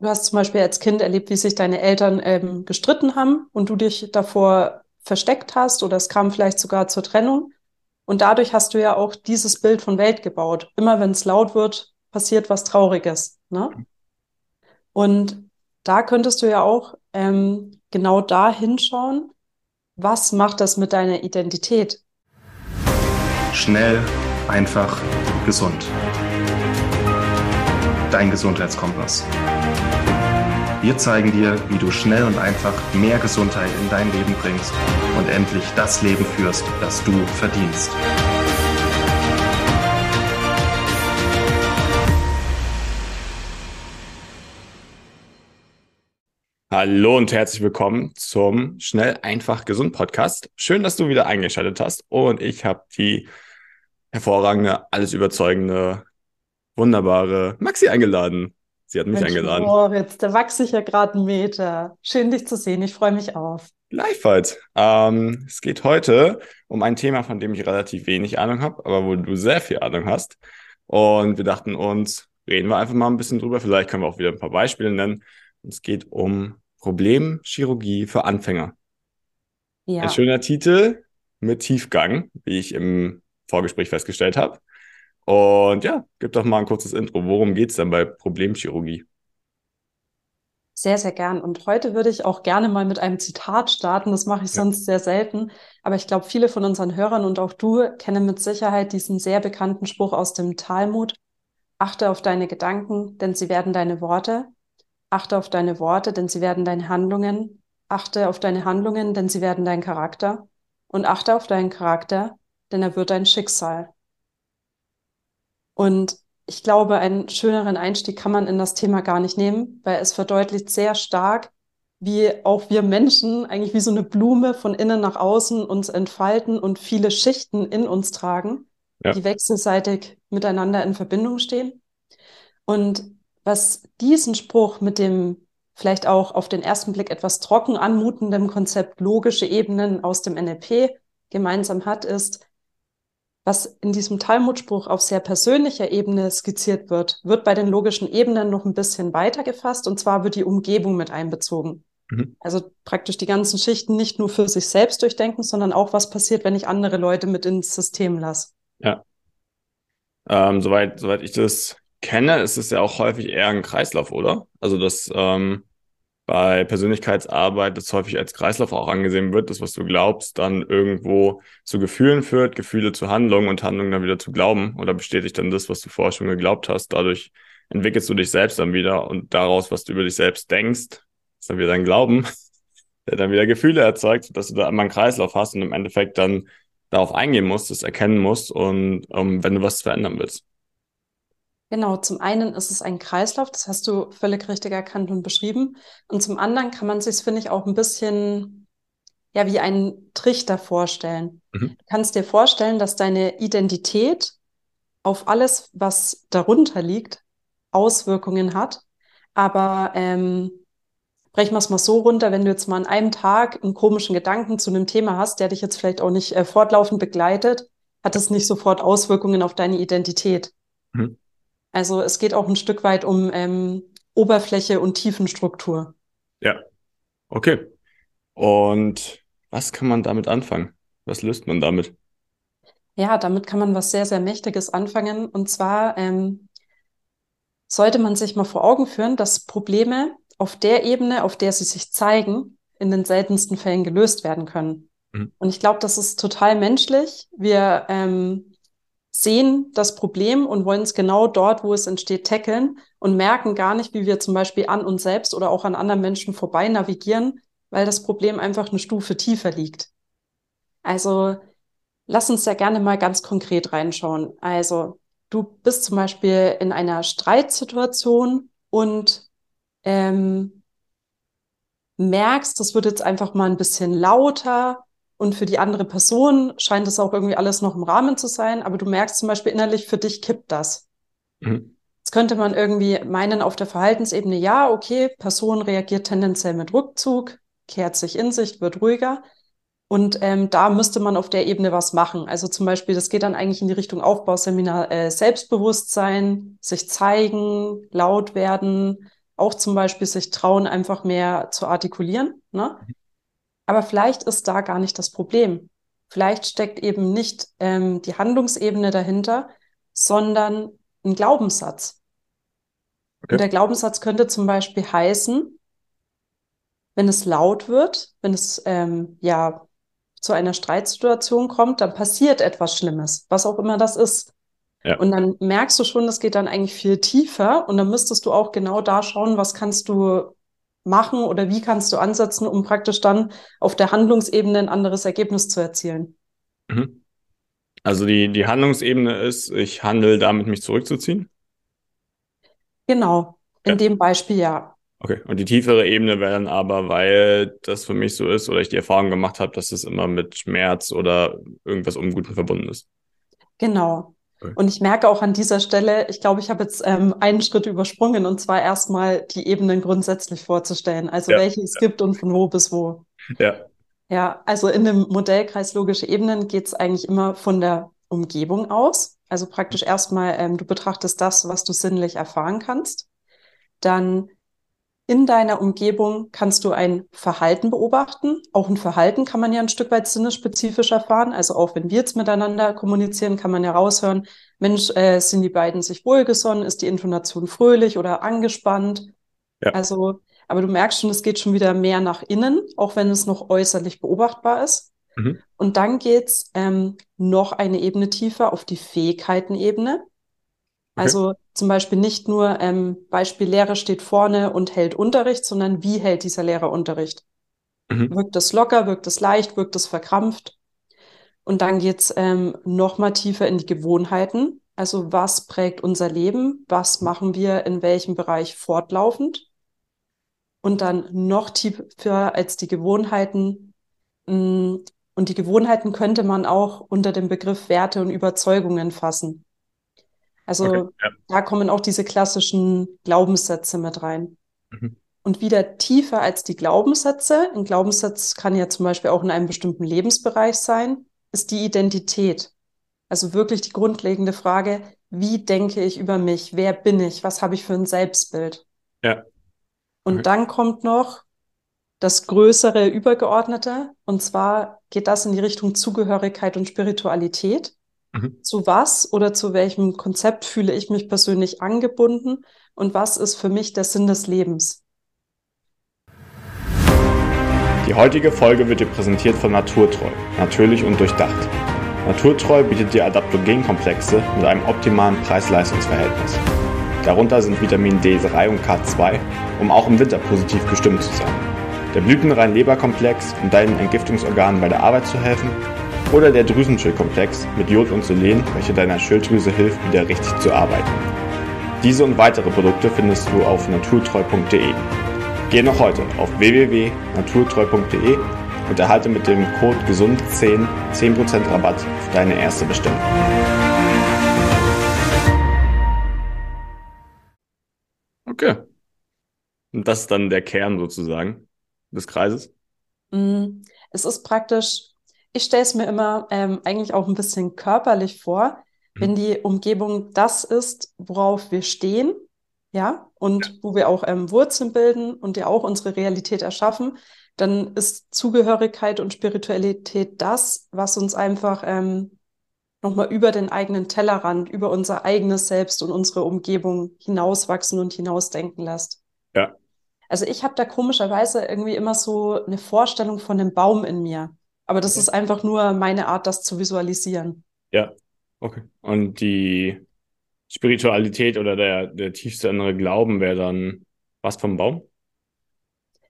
du hast zum Beispiel als Kind erlebt, wie sich deine Eltern ähm, gestritten haben und du dich davor versteckt hast oder es kam vielleicht sogar zur Trennung. Und dadurch hast du ja auch dieses Bild von Welt gebaut. Immer wenn es laut wird, passiert was Trauriges. Ne? Und da könntest du ja auch ähm, genau da hinschauen, was macht das mit deiner Identität? Schnell, einfach, gesund. Dein Gesundheitskompass. Wir zeigen dir, wie du schnell und einfach mehr Gesundheit in dein Leben bringst und endlich das Leben führst, das du verdienst. Hallo und herzlich willkommen zum Schnell, einfach, gesund Podcast. Schön, dass du wieder eingeschaltet hast und ich habe die hervorragende, alles überzeugende, wunderbare Maxi eingeladen. Sie hat mich Mensch, eingeladen. Moritz, da wachse ich ja gerade einen Meter. Schön, dich zu sehen. Ich freue mich auf. Gleichfalls. Ähm, es geht heute um ein Thema, von dem ich relativ wenig Ahnung habe, aber wo du sehr viel Ahnung hast. Und wir dachten uns, reden wir einfach mal ein bisschen drüber. Vielleicht können wir auch wieder ein paar Beispiele nennen. Es geht um Problemchirurgie für Anfänger. Ja. Ein schöner Titel mit Tiefgang, wie ich im Vorgespräch festgestellt habe. Und ja, gib doch mal ein kurzes Intro. Worum geht es denn bei Problemchirurgie? Sehr, sehr gern. Und heute würde ich auch gerne mal mit einem Zitat starten. Das mache ich ja. sonst sehr selten. Aber ich glaube, viele von unseren Hörern und auch du kennen mit Sicherheit diesen sehr bekannten Spruch aus dem Talmud. Achte auf deine Gedanken, denn sie werden deine Worte. Achte auf deine Worte, denn sie werden deine Handlungen. Achte auf deine Handlungen, denn sie werden dein Charakter. Und achte auf deinen Charakter, denn er wird dein Schicksal. Und ich glaube, einen schöneren Einstieg kann man in das Thema gar nicht nehmen, weil es verdeutlicht sehr stark, wie auch wir Menschen eigentlich wie so eine Blume von innen nach außen uns entfalten und viele Schichten in uns tragen, ja. die wechselseitig miteinander in Verbindung stehen. Und was diesen Spruch mit dem vielleicht auch auf den ersten Blick etwas trocken anmutenden Konzept logische Ebenen aus dem NLP gemeinsam hat, ist, was in diesem Talmudspruch auf sehr persönlicher Ebene skizziert wird, wird bei den logischen Ebenen noch ein bisschen weiter gefasst und zwar wird die Umgebung mit einbezogen. Mhm. Also praktisch die ganzen Schichten nicht nur für sich selbst durchdenken, sondern auch, was passiert, wenn ich andere Leute mit ins System lasse. Ja. Ähm, soweit, soweit ich das kenne, ist es ja auch häufig eher ein Kreislauf, oder? Also, dass ähm, bei Persönlichkeitsarbeit das häufig als Kreislauf auch angesehen wird, das, was du glaubst, dann irgendwo zu Gefühlen führt, Gefühle zu Handlungen und Handlungen dann wieder zu Glauben oder bestätigt dann das, was du vorher schon geglaubt hast. Dadurch entwickelst du dich selbst dann wieder und daraus, was du über dich selbst denkst, ist dann wieder dein Glauben, der dann wieder Gefühle erzeugt, dass du da einmal einen Kreislauf hast und im Endeffekt dann darauf eingehen musst, das erkennen musst und um, ähm, wenn du was verändern willst. Genau, zum einen ist es ein Kreislauf, das hast du völlig richtig erkannt und beschrieben. Und zum anderen kann man sich, finde ich, auch ein bisschen ja wie einen Trichter vorstellen. Mhm. Du kannst dir vorstellen, dass deine Identität auf alles, was darunter liegt, Auswirkungen hat. Aber ähm, brechen wir es mal so runter, wenn du jetzt mal an einem Tag einen komischen Gedanken zu einem Thema hast, der dich jetzt vielleicht auch nicht äh, fortlaufend begleitet, hat das nicht sofort Auswirkungen auf deine Identität. Mhm. Also es geht auch ein Stück weit um ähm, Oberfläche und Tiefenstruktur. Ja, okay. Und was kann man damit anfangen? Was löst man damit? Ja, damit kann man was sehr, sehr Mächtiges anfangen. Und zwar ähm, sollte man sich mal vor Augen führen, dass Probleme auf der Ebene, auf der sie sich zeigen, in den seltensten Fällen gelöst werden können. Mhm. Und ich glaube, das ist total menschlich. Wir ähm, sehen das Problem und wollen es genau dort, wo es entsteht, tackeln und merken gar nicht, wie wir zum Beispiel an uns selbst oder auch an anderen Menschen vorbei navigieren, weil das Problem einfach eine Stufe tiefer liegt. Also lass uns da gerne mal ganz konkret reinschauen. Also du bist zum Beispiel in einer Streitsituation und ähm, merkst, das wird jetzt einfach mal ein bisschen lauter und für die andere Person scheint es auch irgendwie alles noch im Rahmen zu sein, aber du merkst zum Beispiel innerlich, für dich kippt das. Mhm. Jetzt könnte man irgendwie meinen auf der Verhaltensebene, ja, okay, Person reagiert tendenziell mit Rückzug, kehrt sich in sich, wird ruhiger. Und ähm, da müsste man auf der Ebene was machen. Also zum Beispiel, das geht dann eigentlich in die Richtung Aufbauseminar, äh, Selbstbewusstsein, sich zeigen, laut werden, auch zum Beispiel sich trauen, einfach mehr zu artikulieren. Ne? Aber vielleicht ist da gar nicht das Problem. Vielleicht steckt eben nicht ähm, die Handlungsebene dahinter, sondern ein Glaubenssatz. Okay. Und der Glaubenssatz könnte zum Beispiel heißen, wenn es laut wird, wenn es ähm, ja zu einer Streitsituation kommt, dann passiert etwas Schlimmes, was auch immer das ist. Ja. Und dann merkst du schon, das geht dann eigentlich viel tiefer und dann müsstest du auch genau da schauen, was kannst du machen oder wie kannst du ansetzen, um praktisch dann auf der Handlungsebene ein anderes Ergebnis zu erzielen. Mhm. Also die, die Handlungsebene ist, ich handle damit, mich zurückzuziehen? Genau, in ja. dem Beispiel ja. Okay, und die tiefere Ebene wäre dann aber, weil das für mich so ist oder ich die Erfahrung gemacht habe, dass es immer mit Schmerz oder irgendwas Unguten verbunden ist. Genau. Und ich merke auch an dieser Stelle, ich glaube, ich habe jetzt ähm, einen Schritt übersprungen und zwar erstmal die Ebenen grundsätzlich vorzustellen, also ja. welche es ja. gibt und von wo bis wo. Ja. Ja, also in dem Modellkreis logische Ebenen geht es eigentlich immer von der Umgebung aus. Also praktisch erstmal, ähm, du betrachtest das, was du sinnlich erfahren kannst. Dann in deiner Umgebung kannst du ein Verhalten beobachten. Auch ein Verhalten kann man ja ein Stück weit sinnesspezifisch erfahren. Also auch wenn wir jetzt miteinander kommunizieren, kann man ja raushören, Mensch, äh, sind die beiden sich wohlgesonnen? Ist die Intonation fröhlich oder angespannt? Ja. Also, aber du merkst schon, es geht schon wieder mehr nach innen, auch wenn es noch äußerlich beobachtbar ist. Mhm. Und dann geht's ähm, noch eine Ebene tiefer auf die Fähigkeitenebene. Also zum Beispiel nicht nur ähm, Beispiel Lehrer steht vorne und hält Unterricht, sondern wie hält dieser Lehrer Unterricht? Mhm. Wirkt es locker, wirkt es leicht, wirkt es verkrampft? Und dann geht's ähm, noch mal tiefer in die Gewohnheiten. Also was prägt unser Leben? Was machen wir in welchem Bereich fortlaufend? Und dann noch tiefer als die Gewohnheiten. Mm, und die Gewohnheiten könnte man auch unter dem Begriff Werte und Überzeugungen fassen. Also okay, ja. da kommen auch diese klassischen Glaubenssätze mit rein. Mhm. Und wieder tiefer als die Glaubenssätze, ein Glaubenssatz kann ja zum Beispiel auch in einem bestimmten Lebensbereich sein, ist die Identität. Also wirklich die grundlegende Frage, wie denke ich über mich? Wer bin ich? Was habe ich für ein Selbstbild? Ja. Und okay. dann kommt noch das größere Übergeordnete. Und zwar geht das in die Richtung Zugehörigkeit und Spiritualität. Mhm. Zu was oder zu welchem Konzept fühle ich mich persönlich angebunden und was ist für mich der Sinn des Lebens? Die heutige Folge wird dir präsentiert von Naturtreu, natürlich und durchdacht. Naturtreu bietet dir Adaptogenkomplexe mit einem optimalen Preis-Leistungs-Verhältnis. Darunter sind Vitamin D3 und K2, um auch im Winter positiv gestimmt zu sein. Der blütenrein Leberkomplex, um deinen Entgiftungsorganen bei der Arbeit zu helfen oder der Drüsenschildkomplex mit Jod und Selen, welcher deiner Schilddrüse hilft, wieder richtig zu arbeiten. Diese und weitere Produkte findest du auf naturtreu.de. Geh noch heute auf www.naturtreu.de und erhalte mit dem Code GESUND10 10% Rabatt auf deine erste Bestellung. Okay. Und das ist dann der Kern sozusagen des Kreises? Mm, es ist praktisch ich stelle es mir immer ähm, eigentlich auch ein bisschen körperlich vor, mhm. wenn die Umgebung das ist, worauf wir stehen, ja, und ja. wo wir auch ähm, Wurzeln bilden und ja auch unsere Realität erschaffen, dann ist Zugehörigkeit und Spiritualität das, was uns einfach ähm, nochmal über den eigenen Tellerrand, über unser eigenes Selbst und unsere Umgebung hinauswachsen und hinausdenken lässt. Ja. Also ich habe da komischerweise irgendwie immer so eine Vorstellung von einem Baum in mir. Aber das ist einfach nur meine Art, das zu visualisieren. Ja, okay. Und die Spiritualität oder der, der tiefste innere Glauben wäre dann was vom Baum?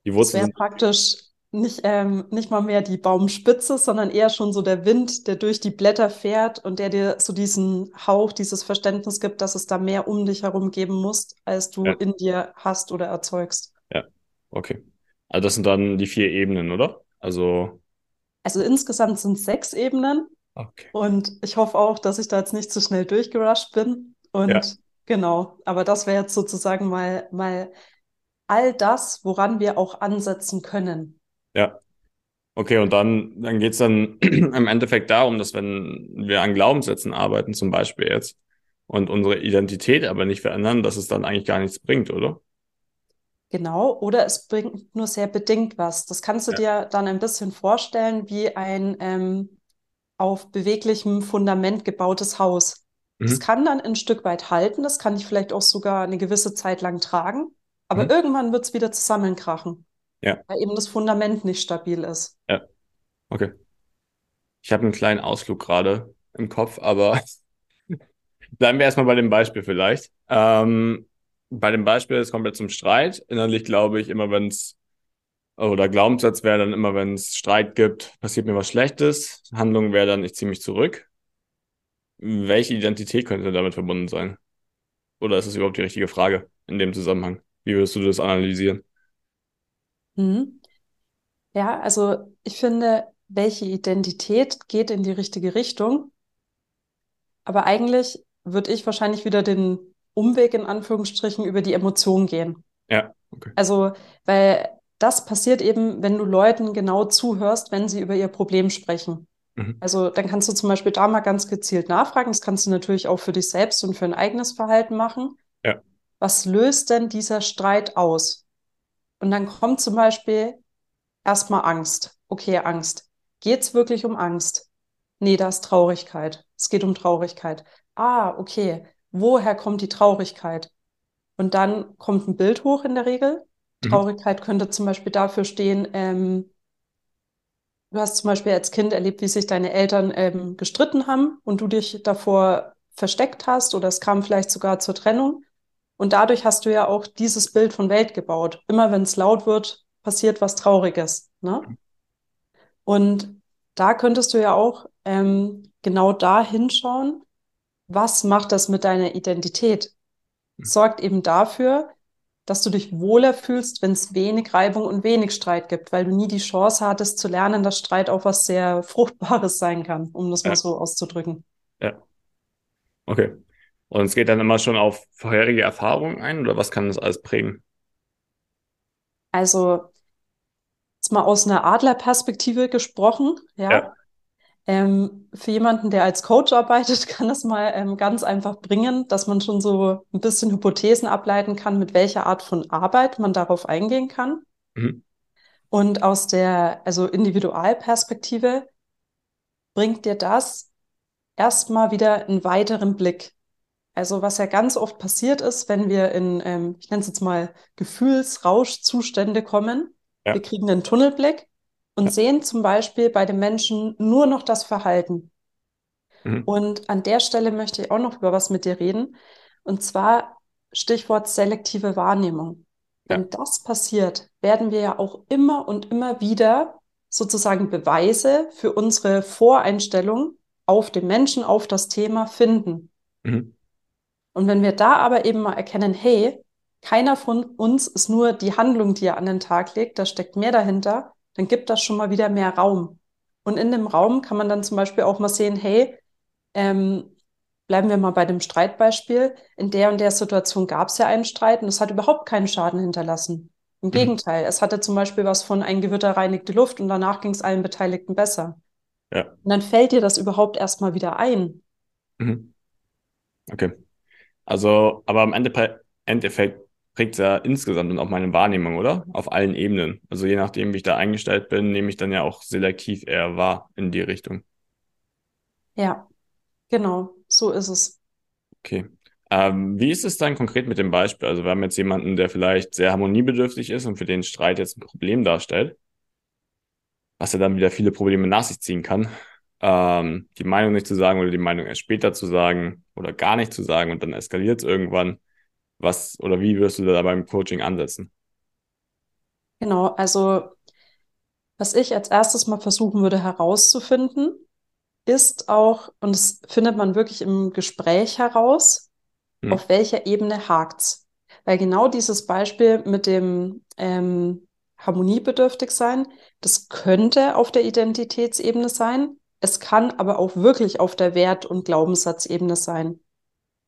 Die Wurzeln. Das wäre praktisch nicht, ähm, nicht mal mehr die Baumspitze, sondern eher schon so der Wind, der durch die Blätter fährt und der dir so diesen Hauch, dieses Verständnis gibt, dass es da mehr um dich herum geben muss, als du ja. in dir hast oder erzeugst. Ja, okay. Also das sind dann die vier Ebenen, oder? Also also insgesamt sind es sechs Ebenen. Okay. Und ich hoffe auch, dass ich da jetzt nicht zu schnell durchgerusht bin. Und ja. genau, aber das wäre jetzt sozusagen mal, mal all das, woran wir auch ansetzen können. Ja. Okay, und dann, dann geht es dann im Endeffekt darum, dass wenn wir an Glaubenssätzen arbeiten, zum Beispiel jetzt, und unsere Identität aber nicht verändern, dass es dann eigentlich gar nichts bringt, oder? Genau, oder es bringt nur sehr bedingt was. Das kannst du Ja. dir dann ein bisschen vorstellen wie ein ähm, auf beweglichem Fundament gebautes Haus. Das Mhm. kann dann ein Stück weit halten, das kann ich vielleicht auch sogar eine gewisse Zeit lang tragen, aber Mhm. irgendwann wird es wieder zusammenkrachen, Ja. weil eben das Fundament nicht stabil ist. Ja. Okay. Ich habe einen kleinen Ausflug gerade im Kopf, aber bleiben wir erstmal bei dem Beispiel vielleicht. Ähm, bei dem Beispiel, es kommt jetzt zum Streit. Innerlich glaube ich, immer wenn es, oder Glaubenssatz wäre dann immer, wenn es Streit gibt, passiert mir was Schlechtes. Handlung wäre dann, ich ziehe mich zurück. Welche Identität könnte damit verbunden sein? Oder ist das überhaupt die richtige Frage in dem Zusammenhang? Wie würdest du das analysieren? Mhm. Ja, also ich finde, welche Identität geht in die richtige Richtung, aber eigentlich würde ich wahrscheinlich wieder den Umweg in Anführungsstrichen über die Emotion gehen. Ja, okay. Also, weil das passiert eben, wenn du Leuten genau zuhörst, wenn sie über ihr Problem sprechen. Mhm. Also, dann kannst du zum Beispiel da mal ganz gezielt nachfragen. Das kannst du natürlich auch für dich selbst und für ein eigenes Verhalten machen. Ja. Was löst denn dieser Streit aus? Und dann kommt zum Beispiel erstmal Angst. Okay, Angst. Geht's wirklich um Angst? Nee, da ist Traurigkeit. Es geht um Traurigkeit. Ah, okay. Woher kommt die Traurigkeit? Und dann kommt ein Bild hoch in der Regel. Mhm. Traurigkeit könnte zum Beispiel dafür stehen, ähm, du hast zum Beispiel als Kind erlebt, wie sich deine Eltern ähm, gestritten haben und du dich davor versteckt hast oder es kam vielleicht sogar zur Trennung. Und dadurch hast du ja auch dieses Bild von Welt gebaut. Immer wenn es laut wird, passiert was Trauriges. Ne? Und da könntest du ja auch ähm, genau da hinschauen, was macht das mit deiner Identität? Sorgt eben dafür, dass du dich wohler fühlst, wenn es wenig Reibung und wenig Streit gibt, weil du nie die Chance hattest zu lernen, dass Streit auch was sehr Fruchtbares sein kann, um das mal Ja. so auszudrücken. Ja. Okay. Und es geht dann immer schon auf vorherige Erfahrungen ein oder was kann das alles prägen? Also jetzt mal aus einer Adlerperspektive gesprochen, ja. Ja. Ähm, für jemanden, der als Coach arbeitet, kann das mal ähm, ganz einfach bringen, dass man schon so ein bisschen Hypothesen ableiten kann, mit welcher Art von Arbeit man darauf eingehen kann. Mhm. Und aus der, also Individualperspektive bringt dir das erstmal wieder einen weiteren Blick. Also was ja ganz oft passiert ist, wenn wir in, ähm, ich nenne es jetzt mal Gefühlsrauschzustände kommen, Ja. wir kriegen einen Tunnelblick und sehen zum Beispiel bei dem Menschen nur noch das Verhalten. Mhm. Und an der Stelle möchte ich auch noch über was mit dir reden. Und zwar Stichwort selektive Wahrnehmung. Ja. Wenn das passiert, werden wir ja auch immer und immer wieder sozusagen Beweise für unsere Voreinstellung auf den Menschen, auf das Thema finden. Mhm. Und wenn wir da aber eben mal erkennen, hey, keiner von uns ist nur die Handlung, die er an den Tag legt, da steckt mehr dahinter, dann gibt das schon mal wieder mehr Raum. Und in dem Raum kann man dann zum Beispiel auch mal sehen, hey, ähm, bleiben wir mal bei dem Streitbeispiel. In der und der Situation gab es ja einen Streit und es hat überhaupt keinen Schaden hinterlassen. Im Mhm. Gegenteil, es hatte zum Beispiel was von ein Gewitter reinigte Luft und danach ging es allen Beteiligten besser. Ja. Und dann fällt dir das überhaupt erstmal wieder ein. Mhm. Okay. Also, aber im Endeffekt, Endeffekt prägt es ja insgesamt dann auch meine Wahrnehmung, oder? Auf allen Ebenen. Also je nachdem, wie ich da eingestellt bin, nehme ich dann ja auch selektiv eher wahr in die Richtung. Ja, genau, so ist es. Okay. Ähm, wie ist es dann konkret mit dem Beispiel? Also wir haben jetzt jemanden, der vielleicht sehr harmoniebedürftig ist und für den Streit jetzt ein Problem darstellt, was ja dann wieder viele Probleme nach sich ziehen kann. Ähm, die Meinung nicht zu sagen oder die Meinung erst später zu sagen oder gar nicht zu sagen und dann eskaliert es irgendwann. Was oder wie wirst du da beim Coaching ansetzen? Genau, also was ich als erstes mal versuchen würde herauszufinden, ist auch, und das findet man wirklich im Gespräch heraus, Hm. auf welcher Ebene hakt's. Weil genau dieses Beispiel mit dem ähm, harmoniebedürftig sein, das könnte auf der Identitätsebene sein. Es kann aber auch wirklich auf der Wert- und Glaubenssatzebene sein.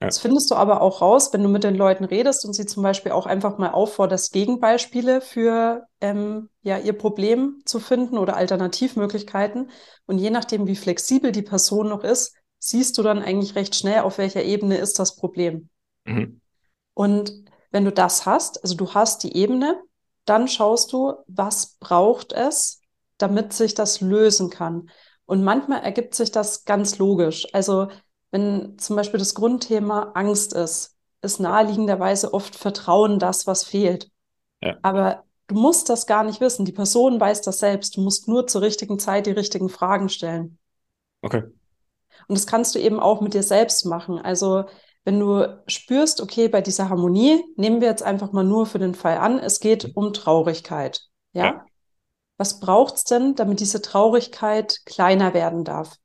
Das findest du aber auch raus, wenn du mit den Leuten redest und sie zum Beispiel auch einfach mal aufforderst, Gegenbeispiele für ähm, ja, ihr Problem zu finden oder Alternativmöglichkeiten. Und je nachdem, wie flexibel die Person noch ist, siehst du dann eigentlich recht schnell, auf welcher Ebene ist das Problem. Mhm. Und wenn du das hast, also du hast die Ebene, dann schaust du, was braucht es, damit sich das lösen kann. Und manchmal ergibt sich das ganz logisch. Also wenn zum Beispiel das Grundthema Angst ist, ist naheliegenderweise oft Vertrauen das, was fehlt. Ja. Aber du musst das gar nicht wissen. Die Person weiß das selbst. Du musst nur zur richtigen Zeit die richtigen Fragen stellen. Okay. Und das kannst du eben auch mit dir selbst machen. Also wenn du spürst, okay, bei dieser Harmonie, nehmen wir jetzt einfach mal nur für den Fall an, es geht um Traurigkeit. Ja? Ja. Was braucht es denn, damit diese Traurigkeit kleiner werden darf?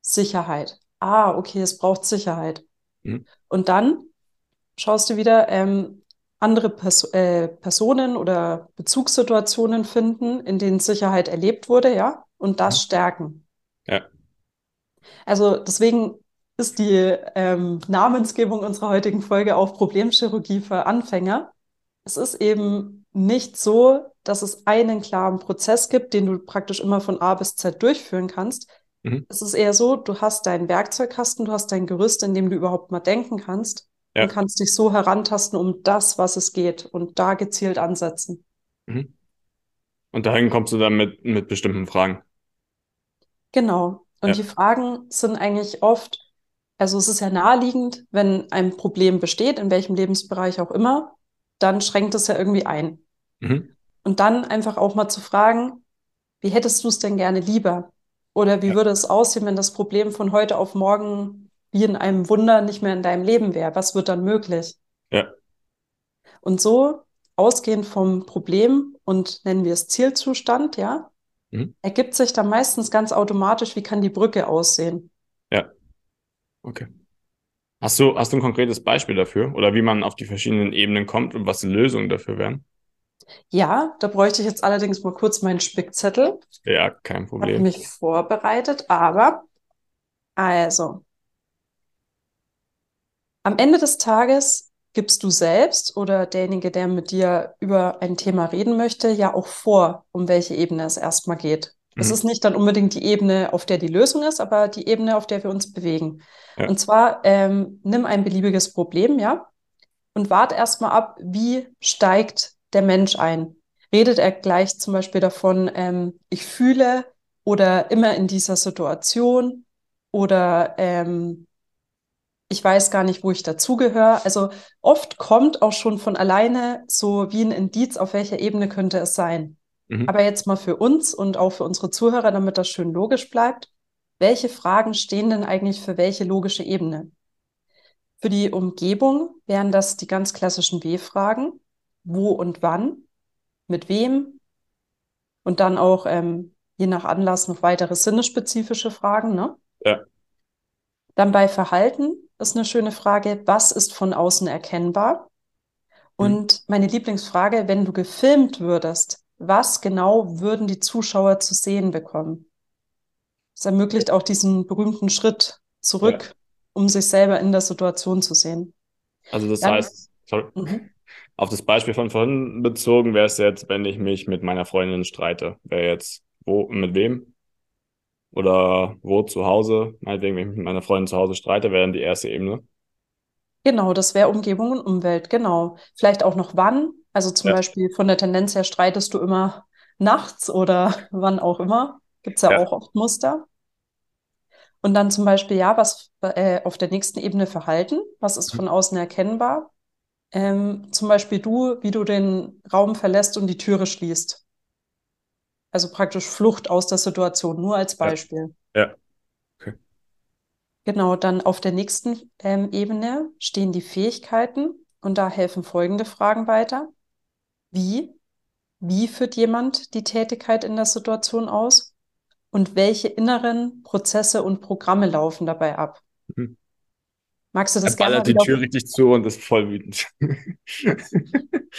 Sicherheit. Ah, okay, es braucht Sicherheit. Mhm. Und dann schaust du wieder ähm, andere Pers äh, Personen oder Bezugssituationen finden, in denen Sicherheit erlebt wurde, ja, und das Mhm. stärken. Ja. Also deswegen ist die ähm, Namensgebung unserer heutigen Folge auch Problemchirurgie für Anfänger. Es ist eben nicht so, dass es einen klaren Prozess gibt, den du praktisch immer von A bis Z durchführen kannst. Mhm. Es ist eher so, du hast deinen Werkzeugkasten, du hast dein Gerüst, in dem du überhaupt mal denken kannst Ja. und kannst dich so herantasten um das, was es geht und da gezielt ansetzen. Mhm. Und dahin kommst du dann mit, mit bestimmten Fragen. Genau. Und Ja. die Fragen sind eigentlich oft, also es ist ja naheliegend, wenn ein Problem besteht, in welchem Lebensbereich auch immer, dann schränkt es ja irgendwie ein. Mhm. Und dann einfach auch mal zu fragen, wie hättest du es denn gerne lieber? Oder wie Ja. würde es aussehen, wenn das Problem von heute auf morgen wie in einem Wunder nicht mehr in deinem Leben wäre? Was wird dann möglich? Ja. Und so, ausgehend vom Problem und nennen wir es Zielzustand, ja, Mhm. ergibt sich dann meistens ganz automatisch, wie kann die Brücke aussehen? Ja. Okay. Hast du, hast du ein konkretes Beispiel dafür? Oder wie man auf die verschiedenen Ebenen kommt und was die Lösungen dafür wären? Ja, da bräuchte ich jetzt allerdings mal kurz meinen Spickzettel. Ja, kein Habe Problem. mich vorbereitet, aber also, am Ende des Tages gibst du selbst oder derjenige, der mit dir über ein Thema reden möchte, ja auch vor, um welche Ebene es erstmal geht. Es Mhm. ist nicht dann unbedingt die Ebene, auf der die Lösung ist, aber die Ebene, auf der wir uns bewegen. Ja. Und zwar ähm, nimm ein beliebiges Problem, ja, und wart erstmal ab, wie steigt der Mensch ein? Redet er gleich zum Beispiel davon, ähm, ich fühle oder immer in dieser Situation oder ähm, ich weiß gar nicht, wo ich dazugehöre. Also oft kommt auch schon von alleine so wie ein Indiz, auf welcher Ebene könnte es sein. Mhm. Aber jetzt mal für uns und auch für unsere Zuhörer, damit das schön logisch bleibt. Welche Fragen stehen denn eigentlich für welche logische Ebene? Für die Umgebung wären das die ganz klassischen W-Fragen. Wo und wann? Mit wem? Und dann auch ähm, je nach Anlass noch weitere sinnespezifische Fragen, ne? Ja. Dann bei Verhalten ist eine schöne Frage, was ist von außen erkennbar? Mhm. Und meine Lieblingsfrage, wenn du gefilmt würdest, was genau würden die Zuschauer zu sehen bekommen? Es ermöglicht auch diesen berühmten Schritt zurück, um sich selber in der Situation zu sehen. Also das Dann- heißt, sorry, Mhm. Auf das Beispiel von vorhin bezogen wäre es jetzt, wenn ich mich mit meiner Freundin streite. Wäre jetzt wo, mit wem? Oder wo zu Hause? Meinetwegen, wenn ich mit meiner Freundin zu Hause streite, wäre dann die erste Ebene. Genau, das wäre Umgebung und Umwelt, genau. Vielleicht auch noch wann. Also zum Ja. Beispiel von der Tendenz her streitest du immer nachts oder wann auch immer. Gibt es ja, Ja. auch oft Muster. Und dann zum Beispiel, ja, was äh, auf der nächsten Ebene Verhalten, was ist Mhm. von außen erkennbar? Ähm, zum Beispiel du, wie du den Raum verlässt und die Türe schließt. Also praktisch Flucht aus der Situation, nur als Ja. Beispiel. Ja. Okay. Genau, dann auf der nächsten ähm, Ebene stehen die Fähigkeiten und da helfen folgende Fragen weiter. Wie? Wie führt jemand die Tätigkeit in der Situation aus? Und welche inneren Prozesse und Programme laufen dabei ab? Mhm. Magst du das Er gerne ballert die? Tür richtig zu und ist voll wütend.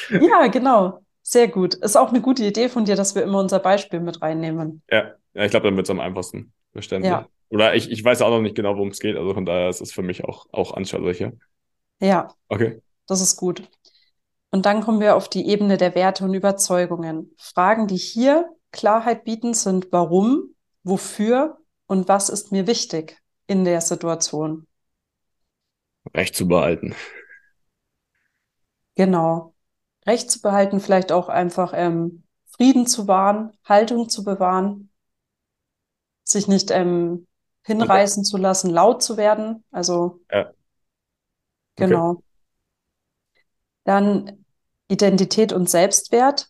Ja, genau. Sehr gut. Ist auch eine gute Idee von dir, dass wir immer unser Beispiel mit reinnehmen. Ja, ja, ich glaube, dann wird es am einfachsten verständlich. Ja. Oder ich, ich weiß auch noch nicht genau, worum es geht, also von daher ist es für mich auch, auch anschaulicher. Ja, Okay. das ist gut. Und dann kommen wir auf die Ebene der Werte und Überzeugungen. Fragen, die hier Klarheit bieten, sind warum, wofür und was ist mir wichtig in der Situation. Recht zu behalten. Genau. Recht zu behalten, vielleicht auch einfach ähm, Frieden zu wahren, Haltung zu bewahren, sich nicht ähm, hinreißen zu lassen, laut zu werden. Also Ja. Okay. genau. Dann Identität und Selbstwert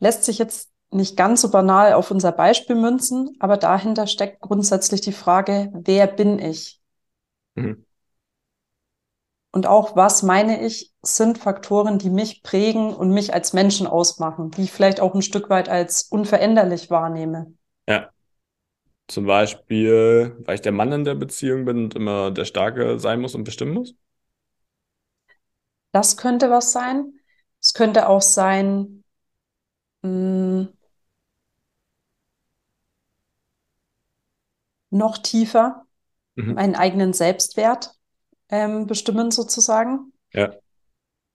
lässt sich jetzt nicht ganz so banal auf unser Beispiel münzen, aber dahinter steckt grundsätzlich die Frage, wer bin ich? Mhm. Und auch, was meine ich, sind Faktoren, die mich prägen und mich als Menschen ausmachen, die ich vielleicht auch ein Stück weit als unveränderlich wahrnehme. Ja. Zum Beispiel, weil ich der Mann in der Beziehung bin und immer der Starke sein muss und bestimmen muss. Das könnte was sein. Es könnte auch sein, mh, noch tiefer Mhm. meinen eigenen Selbstwert ähm, bestimmen sozusagen. Ja.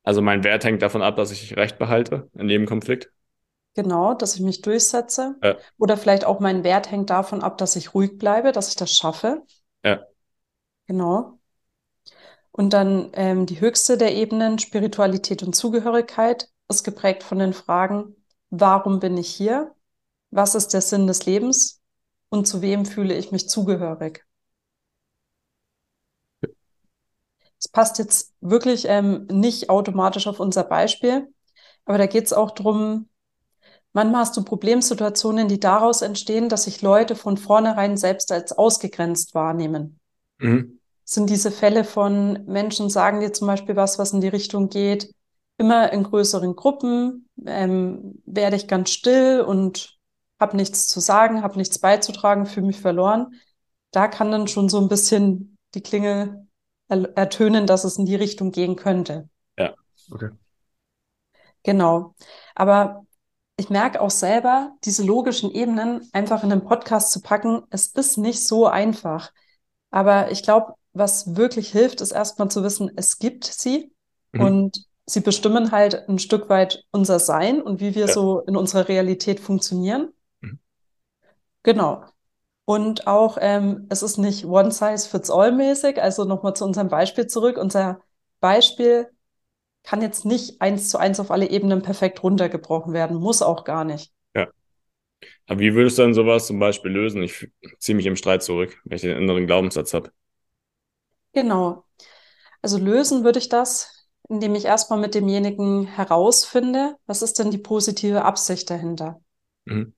Also mein Wert hängt davon ab, dass ich Recht behalte in jedem Konflikt. Genau, dass ich mich durchsetze. Ja. Oder vielleicht auch mein Wert hängt davon ab, dass ich ruhig bleibe, dass ich das schaffe. Ja. Genau. Und dann ähm, die höchste der Ebenen, Spiritualität und Zugehörigkeit, ist geprägt von den Fragen, warum bin ich hier? Was ist der Sinn des Lebens? Und zu wem fühle ich mich zugehörig? Es passt jetzt wirklich ähm, nicht automatisch auf unser Beispiel, aber da geht es auch drum. manchmal hast du Problemsituationen, die daraus entstehen, dass sich Leute von vornherein selbst als ausgegrenzt wahrnehmen. Mhm. Sind diese Fälle von Menschen sagen dir zum Beispiel was, was in die Richtung geht, immer in größeren Gruppen, ähm, werde ich ganz still und habe nichts zu sagen, habe nichts beizutragen, fühle mich verloren. Da kann dann schon so ein bisschen die Klingel ertönen, dass es in die Richtung gehen könnte. Ja, okay. Genau. Aber ich merke auch selber, diese logischen Ebenen einfach in einen Podcast zu packen, es ist nicht so einfach. Aber ich glaube, was wirklich hilft, ist erstmal zu wissen, es gibt sie Mhm. und sie bestimmen halt ein Stück weit unser Sein und wie wir Ja. so in unserer Realität funktionieren. Mhm. Genau. Und auch, ähm, es ist nicht one size fits all mäßig. Also nochmal zu unserem Beispiel zurück. Unser Beispiel kann jetzt nicht eins zu eins auf alle Ebenen perfekt runtergebrochen werden, muss auch gar nicht. Aber wie würdest du denn sowas zum Beispiel lösen? Ich ziehe mich im Streit zurück, wenn ich den inneren Glaubenssatz habe. Genau. Also lösen würde ich das, indem ich erstmal mit demjenigen herausfinde, was ist denn die positive Absicht dahinter? Mhm.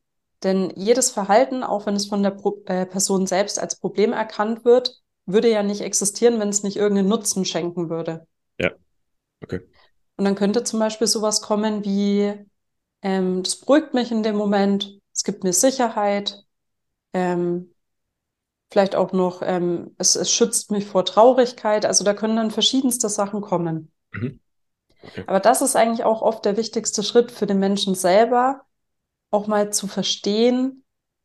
Denn jedes Verhalten, auch wenn es von der Pro äh, Person selbst als Problem erkannt wird, würde ja nicht existieren, wenn es nicht irgendeinen Nutzen schenken würde. Ja. Okay. Und dann könnte zum Beispiel sowas kommen wie, ähm, das beruhigt mich in dem Moment, es gibt mir Sicherheit, ähm, vielleicht auch noch, ähm, es, es schützt mich vor Traurigkeit. Also da können dann verschiedenste Sachen kommen. Mhm. Okay. Aber das ist eigentlich auch oft der wichtigste Schritt für den Menschen selber, auch mal zu verstehen,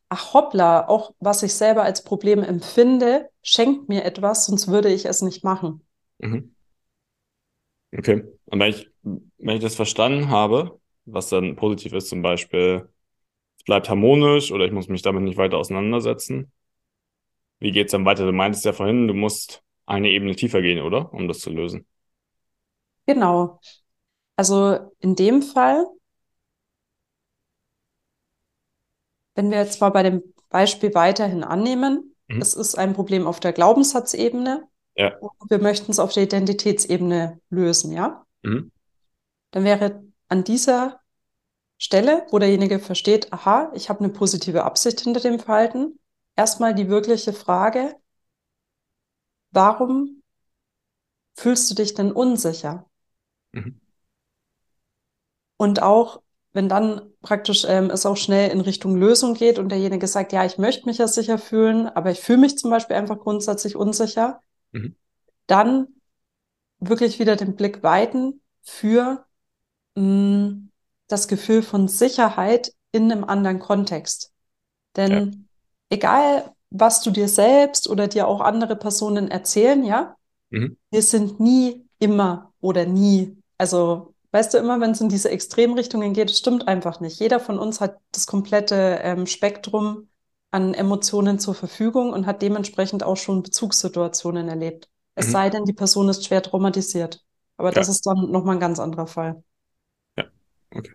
ach hoppla, auch was ich selber als Problem empfinde, schenkt mir etwas, sonst würde ich es nicht machen. Mhm. Okay. Und wenn ich, wenn ich das verstanden habe, was dann positiv ist, zum Beispiel, es bleibt harmonisch oder ich muss mich damit nicht weiter auseinandersetzen. Wie geht's dann weiter? Du meintest ja vorhin, du musst eine Ebene tiefer gehen, oder? Um das zu lösen. Genau. Also in dem Fall, wenn wir jetzt mal bei dem Beispiel weiterhin annehmen, Mhm. es ist ein Problem auf der Glaubenssatzebene Ja. und wir möchten es auf der Identitätsebene lösen, ja? Mhm. Dann wäre an dieser Stelle, wo derjenige versteht, aha, ich habe eine positive Absicht hinter dem Verhalten, erstmal die wirkliche Frage, warum fühlst du dich denn unsicher? Mhm. Und auch, wenn dann praktisch ähm, es auch schnell in Richtung Lösung geht und derjenige sagt, ja, ich möchte mich ja sicher fühlen, aber ich fühle mich zum Beispiel einfach grundsätzlich unsicher, Mhm. dann wirklich wieder den Blick weiten für mh, das Gefühl von Sicherheit in einem anderen Kontext. Denn egal, was du dir selbst oder dir auch andere Personen erzählen, ja, Mhm. wir sind nie immer oder nie. Also, weißt du, immer wenn es in diese Extremrichtungen geht, es stimmt einfach nicht. Jeder von uns hat das komplette ähm, Spektrum an Emotionen zur Verfügung und hat dementsprechend auch schon Bezugssituationen erlebt. Es Mhm. sei denn, die Person ist schwer traumatisiert. Aber das ist dann nochmal ein ganz anderer Fall. Ja, okay.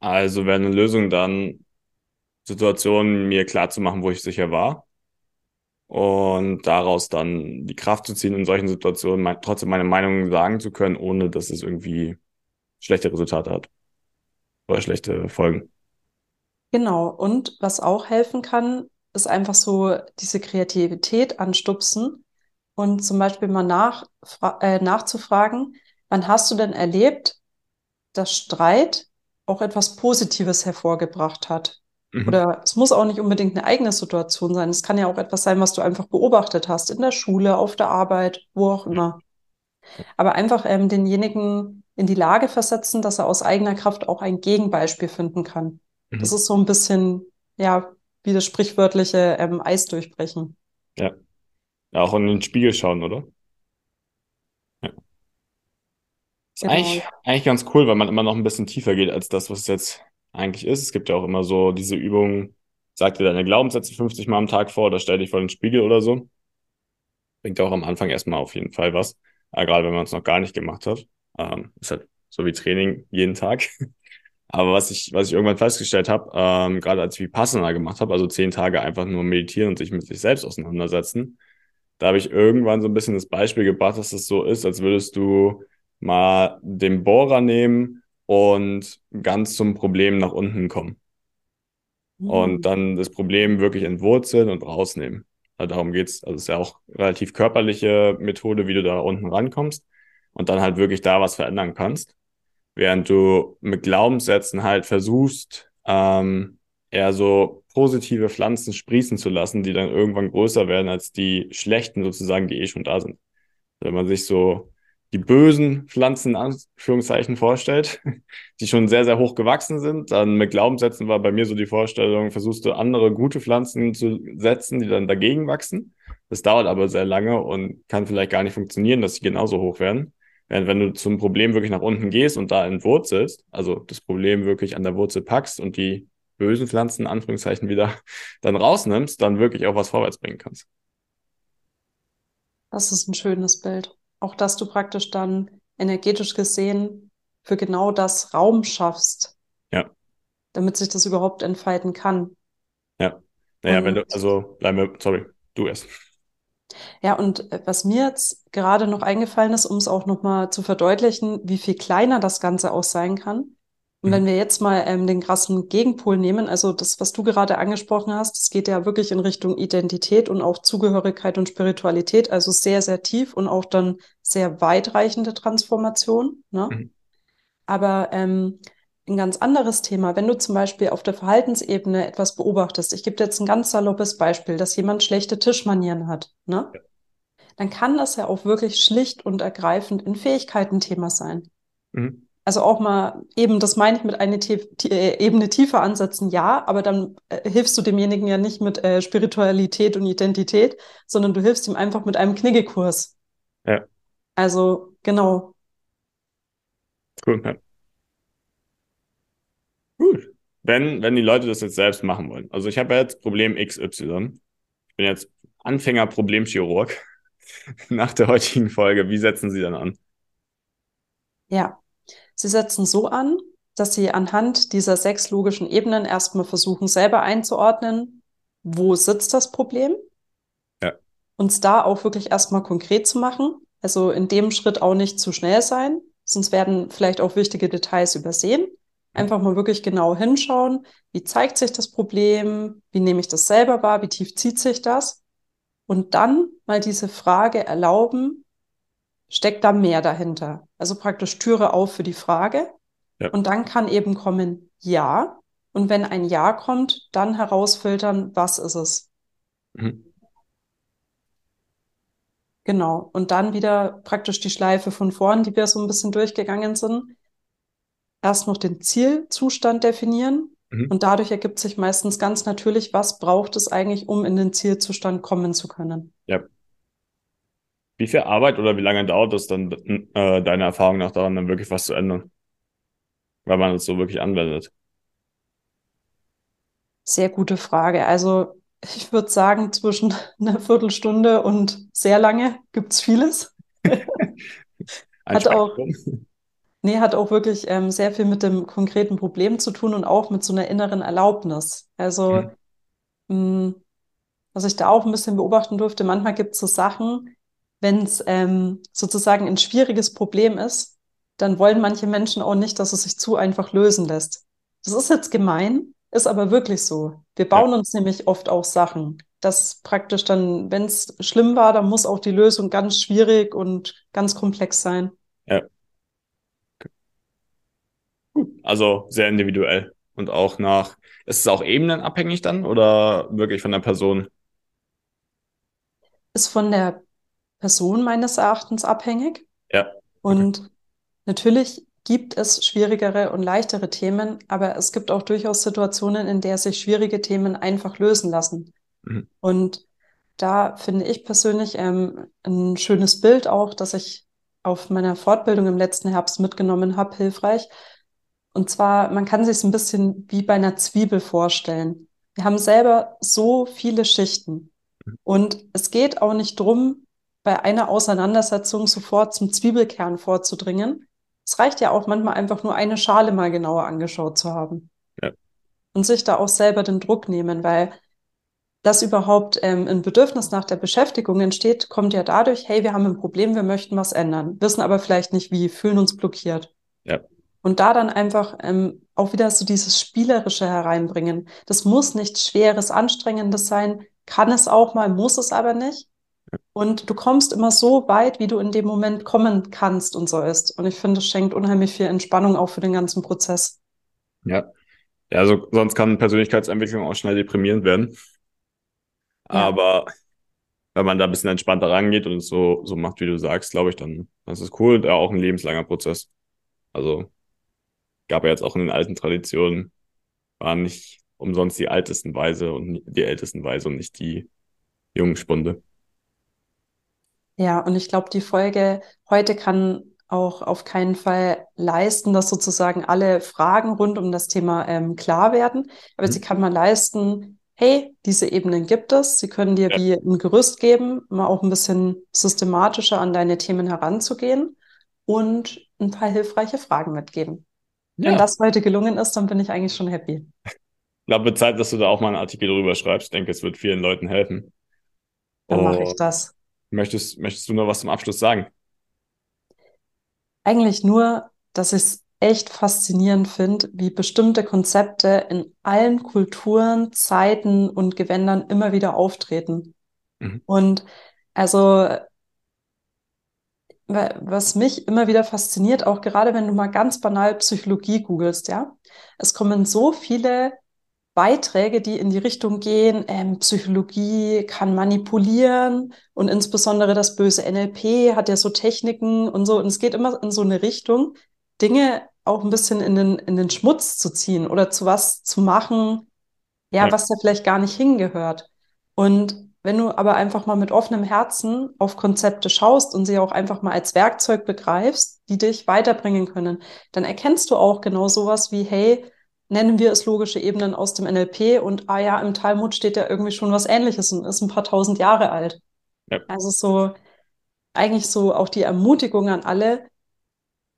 Also wäre eine Lösung dann, Situationen mir klar zu machen, wo ich sicher war. Und daraus dann die Kraft zu ziehen, in solchen Situationen mein, trotzdem meine Meinung sagen zu können, ohne dass es irgendwie schlechte Resultate hat. Oder schlechte Folgen. Genau. Und was auch helfen kann, ist einfach so diese Kreativität anstupsen und zum Beispiel mal nach, äh, nachzufragen, wann hast du denn erlebt, dass Streit auch etwas Positives hervorgebracht hat? Mhm. Oder es muss auch nicht unbedingt eine eigene Situation sein. Es kann ja auch etwas sein, was du einfach beobachtet hast, in der Schule, auf der Arbeit, wo auch immer. Aber einfach ähm, denjenigen in die Lage versetzen, dass er aus eigener Kraft auch ein Gegenbeispiel finden kann. Mhm. Das ist so ein bisschen, ja, wie das sprichwörtliche ähm, Eis durchbrechen. Ja. ja. Auch in den Spiegel schauen, oder? Ja. Ist genau. eigentlich, eigentlich ganz cool, weil man immer noch ein bisschen tiefer geht als das, was es jetzt eigentlich ist. Es gibt ja auch immer so diese Übungen, sag dir deine Glaubenssätze 50 Mal am Tag vor oder stell dich vor den Spiegel oder so. Bringt auch am Anfang erstmal auf jeden Fall was. Aber gerade wenn man es noch gar nicht gemacht hat. Ähm, ist halt so wie Training jeden Tag. Aber was ich, was ich irgendwann festgestellt habe, ähm, gerade als ich Vipassana gemacht habe, also zehn Tage einfach nur meditieren und sich mit sich selbst auseinandersetzen, da habe ich irgendwann so ein bisschen das Beispiel gebracht, dass es so ist, als würdest du mal den Bohrer nehmen und ganz zum Problem nach unten kommen. Mhm. Und dann das Problem wirklich entwurzeln und rausnehmen. Also darum geht's. Also es ist ja auch relativ körperliche Methode, wie du da unten rankommst und dann halt wirklich da was verändern kannst. Während du mit Glaubenssätzen halt versuchst, ähm, eher so positive Pflanzen sprießen zu lassen, die dann irgendwann größer werden als die schlechten sozusagen, die eh schon da sind. Wenn man sich so die bösen Pflanzen in Anführungszeichen vorstellt, die schon sehr, sehr hoch gewachsen sind. Dann mit Glaubenssätzen war bei mir so die Vorstellung, versuchst du andere gute Pflanzen zu setzen, die dann dagegen wachsen. Das dauert aber sehr lange und kann vielleicht gar nicht funktionieren, dass sie genauso hoch werden. Während wenn du zum Problem wirklich nach unten gehst und da entwurzelst, also das Problem wirklich an der Wurzel packst und die bösen Pflanzen in Anführungszeichen wieder dann rausnimmst, dann wirklich auch was vorwärts bringen kannst. Das ist ein schönes Bild. Auch dass du praktisch dann energetisch gesehen für genau das Raum schaffst. Ja. Damit sich das überhaupt entfalten kann. Ja. Naja, und, wenn du, also bleib mir, sorry, du erst. Ja, und äh, was mir jetzt gerade noch eingefallen ist, um es auch nochmal zu verdeutlichen, wie viel kleiner das Ganze auch sein kann, und wenn mhm. wir jetzt mal ähm, den krassen Gegenpol nehmen, also das, was du gerade angesprochen hast, das geht ja wirklich in Richtung Identität und auch Zugehörigkeit und Spiritualität, also sehr, sehr tief und auch dann sehr weitreichende Transformation. Ne? Mhm. Aber ähm, ein ganz anderes Thema, wenn du zum Beispiel auf der Verhaltensebene etwas beobachtest, ich gebe dir jetzt ein ganz saloppes Beispiel, dass jemand schlechte Tischmanieren hat, ne? Ja. dann kann das ja auch wirklich schlicht und ergreifend ein Fähigkeitenthema sein. Mhm also auch mal eben, das meine ich mit einer äh, Ebene tiefer ansetzen, ja, aber dann äh, hilfst du demjenigen ja nicht mit äh, Spiritualität und Identität, sondern du hilfst ihm einfach mit einem Kniggekurs. Ja. Also, genau. Cool, ja. Gut. Wenn, wenn die Leute das jetzt selbst machen wollen. Also ich habe jetzt Problem XY. Ich bin jetzt Anfänger-Problemchirurg. Nach der heutigen Folge, wie setzen Sie dann an? Ja, Sie setzen so an, dass Sie anhand dieser sechs logischen Ebenen erstmal versuchen, selber einzuordnen, wo sitzt das Problem? Ja. Uns da auch wirklich erstmal konkret zu machen. Also in dem Schritt auch nicht zu schnell sein, sonst werden vielleicht auch wichtige Details übersehen. Einfach mal wirklich genau hinschauen, wie zeigt sich das Problem, wie nehme ich das selber wahr, wie tief zieht sich das? Und dann mal diese Frage erlauben, steckt da mehr dahinter. Also praktisch Türe auf für die Frage. Ja. Und dann kann eben kommen Ja. Und wenn ein Ja kommt, dann herausfiltern, was ist es. Mhm. Genau. Und dann wieder praktisch die Schleife von vorn, die wir so ein bisschen durchgegangen sind. Erst noch den Zielzustand definieren. Mhm. Und dadurch ergibt sich meistens ganz natürlich, was braucht es eigentlich, um in den Zielzustand kommen zu können. Ja. Wie viel Arbeit oder wie lange dauert es dann, äh, deiner Erfahrung nach daran, dann wirklich was zu ändern? Weil man es so wirklich anwendet. Sehr gute Frage. Also ich würde sagen, zwischen einer Viertelstunde und sehr lange gibt es vieles. Hat auch, nee, hat auch wirklich ähm, sehr viel mit dem konkreten Problem zu tun und auch mit so einer inneren Erlaubnis. Also, Mhm. mh, was ich da auch ein bisschen beobachten durfte, manchmal gibt es so Sachen, wenn es ähm, sozusagen ein schwieriges Problem ist, dann wollen manche Menschen auch nicht, dass es sich zu einfach lösen lässt. Das ist jetzt gemein, ist aber wirklich so. Wir Ja, bauen uns nämlich oft auch Sachen, dass praktisch dann, wenn es schlimm war, dann muss auch die Lösung ganz schwierig und ganz komplex sein. ja. Also sehr individuell. Und auch nach, ist es auch ebenenabhängig dann oder wirklich von der Person? Ist von der Person meines Erachtens abhängig. Ja, okay. Und natürlich gibt es schwierigere und leichtere Themen, aber es gibt auch durchaus Situationen, in der sich schwierige Themen einfach lösen lassen. Mhm. Und da finde ich persönlich ähm, ein schönes Bild auch, das ich auf meiner Fortbildung im letzten Herbst mitgenommen habe, hilfreich. Und zwar, man kann sich es ein bisschen wie bei einer Zwiebel vorstellen. Wir haben selber so viele Schichten. Und es geht auch nicht drum, bei einer Auseinandersetzung sofort zum Zwiebelkern vorzudringen. Es reicht ja auch manchmal einfach nur eine Schale mal genauer angeschaut zu haben Ja, und sich da auch selber den Druck nehmen, weil dass überhaupt ähm, ein Bedürfnis nach der Beschäftigung entsteht, kommt ja dadurch, hey, wir haben ein Problem, wir möchten was ändern, wissen aber vielleicht nicht wie, fühlen uns blockiert. ja, Und da dann einfach ähm, auch wieder so dieses Spielerische hereinbringen. Das muss nichts Schweres, Anstrengendes sein, kann es auch mal, muss es aber nicht. Und du kommst immer so weit, wie du in dem Moment kommen kannst und sollst. Und ich finde, es schenkt unheimlich viel Entspannung auch für den ganzen Prozess. ja. Ja, also sonst kann Persönlichkeitsentwicklung auch schnell deprimierend werden. Ja, Aber wenn man da ein bisschen entspannter rangeht und es so, so macht, wie du sagst, glaube ich, dann das ist cool. Ja, auch ein lebenslanger Prozess. Also gab ja jetzt auch in den alten Traditionen, waren nicht umsonst die ältesten Weise und die ältesten Weise und nicht die jungen Spunde. Ja, und ich glaube, die Folge heute kann auch auf keinen Fall leisten, dass sozusagen alle Fragen rund um das Thema ähm, klar werden. Aber sie Mhm. kann mal leisten, hey, diese Ebenen gibt es. Sie können dir Ja, wie ein Gerüst geben, mal auch ein bisschen systematischer an deine Themen heranzugehen und ein paar hilfreiche Fragen mitgeben. Wenn ja. das heute gelungen ist, dann bin ich eigentlich schon happy. Ich glaube, Zeit, dass du da auch mal einen Artikel drüber schreibst. Ich denke, es wird vielen Leuten helfen. Dann mache ich das. Möchtest, möchtest du noch was zum Abschluss sagen? Eigentlich nur, dass ich es echt faszinierend finde, wie bestimmte Konzepte in allen Kulturen, Zeiten und Gewändern immer wieder auftreten. Mhm. Und also, wa- was mich immer wieder fasziniert, auch gerade wenn du mal ganz banal Psychologie googelst, ja, es kommen so viele Beiträge, die in die Richtung gehen, ähm, Psychologie kann manipulieren und insbesondere das böse NLP hat ja so Techniken und so. Und es geht immer in so eine Richtung, Dinge auch ein bisschen in den, in den Schmutz zu ziehen oder zu was zu machen, ja, Ja, was da vielleicht gar nicht hingehört. Und wenn du aber einfach mal mit offenem Herzen auf Konzepte schaust und sie auch einfach mal als Werkzeug begreifst, die dich weiterbringen können, dann erkennst du auch genau sowas wie, hey, nennen wir es logische Ebenen aus dem NLP und ah ja, im Talmud steht ja irgendwie schon was Ähnliches und ist ein paar tausend Jahre alt. ja, Also so eigentlich so auch die Ermutigung an alle,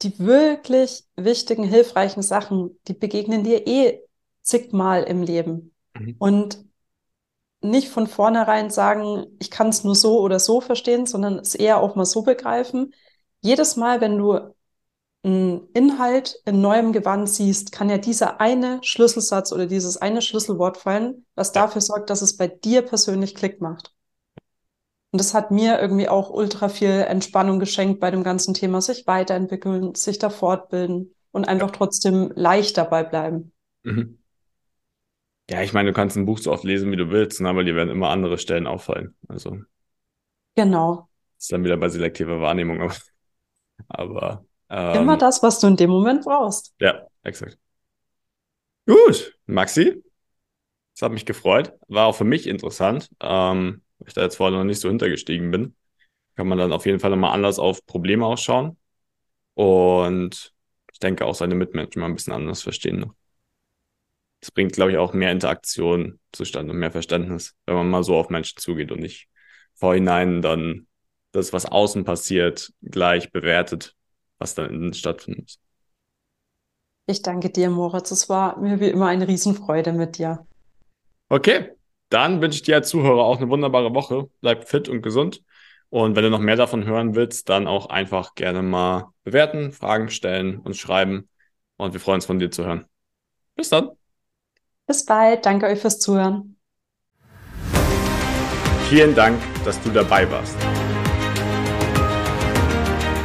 die wirklich wichtigen, hilfreichen Sachen, die begegnen dir eh zigmal im Leben. mhm. Und nicht von vornherein sagen, ich kann es nur so oder so verstehen, sondern es eher auch mal so begreifen. Jedes Mal, wenn du Inhalt in neuem Gewand siehst, kann ja dieser eine Schlüsselsatz oder dieses eine Schlüsselwort fallen, was ja, dafür sorgt, dass es bei dir persönlich Klick macht. Und das hat mir irgendwie auch ultra viel Entspannung geschenkt bei dem ganzen Thema, sich weiterentwickeln, sich da fortbilden und einfach trotzdem leicht dabei bleiben. Mhm. Ja, ich meine, du kannst ein Buch so oft lesen, wie du willst, ne, aber dir werden immer andere Stellen auffallen. Also, Genau. das ist dann wieder bei selektiver Wahrnehmung. Aber, aber Immer ähm, das, was du in dem Moment brauchst. ja, exakt. Gut, Maxi, es hat mich gefreut. War auch für mich interessant, ähm, weil ich da jetzt vorher noch nicht so hintergestiegen bin. Kann man dann auf jeden Fall nochmal anders auf Probleme ausschauen. Und ich denke auch seine Mitmenschen mal ein bisschen anders verstehen noch. Das bringt, glaube ich, auch mehr Interaktion zustande und mehr Verständnis, wenn man mal so auf Menschen zugeht und nicht vorhinein dann das, was außen passiert, gleich bewertet was dann stattfinden muss. Ich danke dir, Moritz. Es war mir wie immer eine Riesenfreude mit dir. Okay, dann wünsche ich dir als Zuhörer auch eine wunderbare Woche. Bleib fit und gesund. Und wenn du noch mehr davon hören willst, dann auch einfach gerne mal bewerten, Fragen stellen, uns schreiben. Und wir freuen uns von dir zu hören. Bis dann. Bis bald. Danke euch fürs Zuhören. Vielen Dank, dass du dabei warst.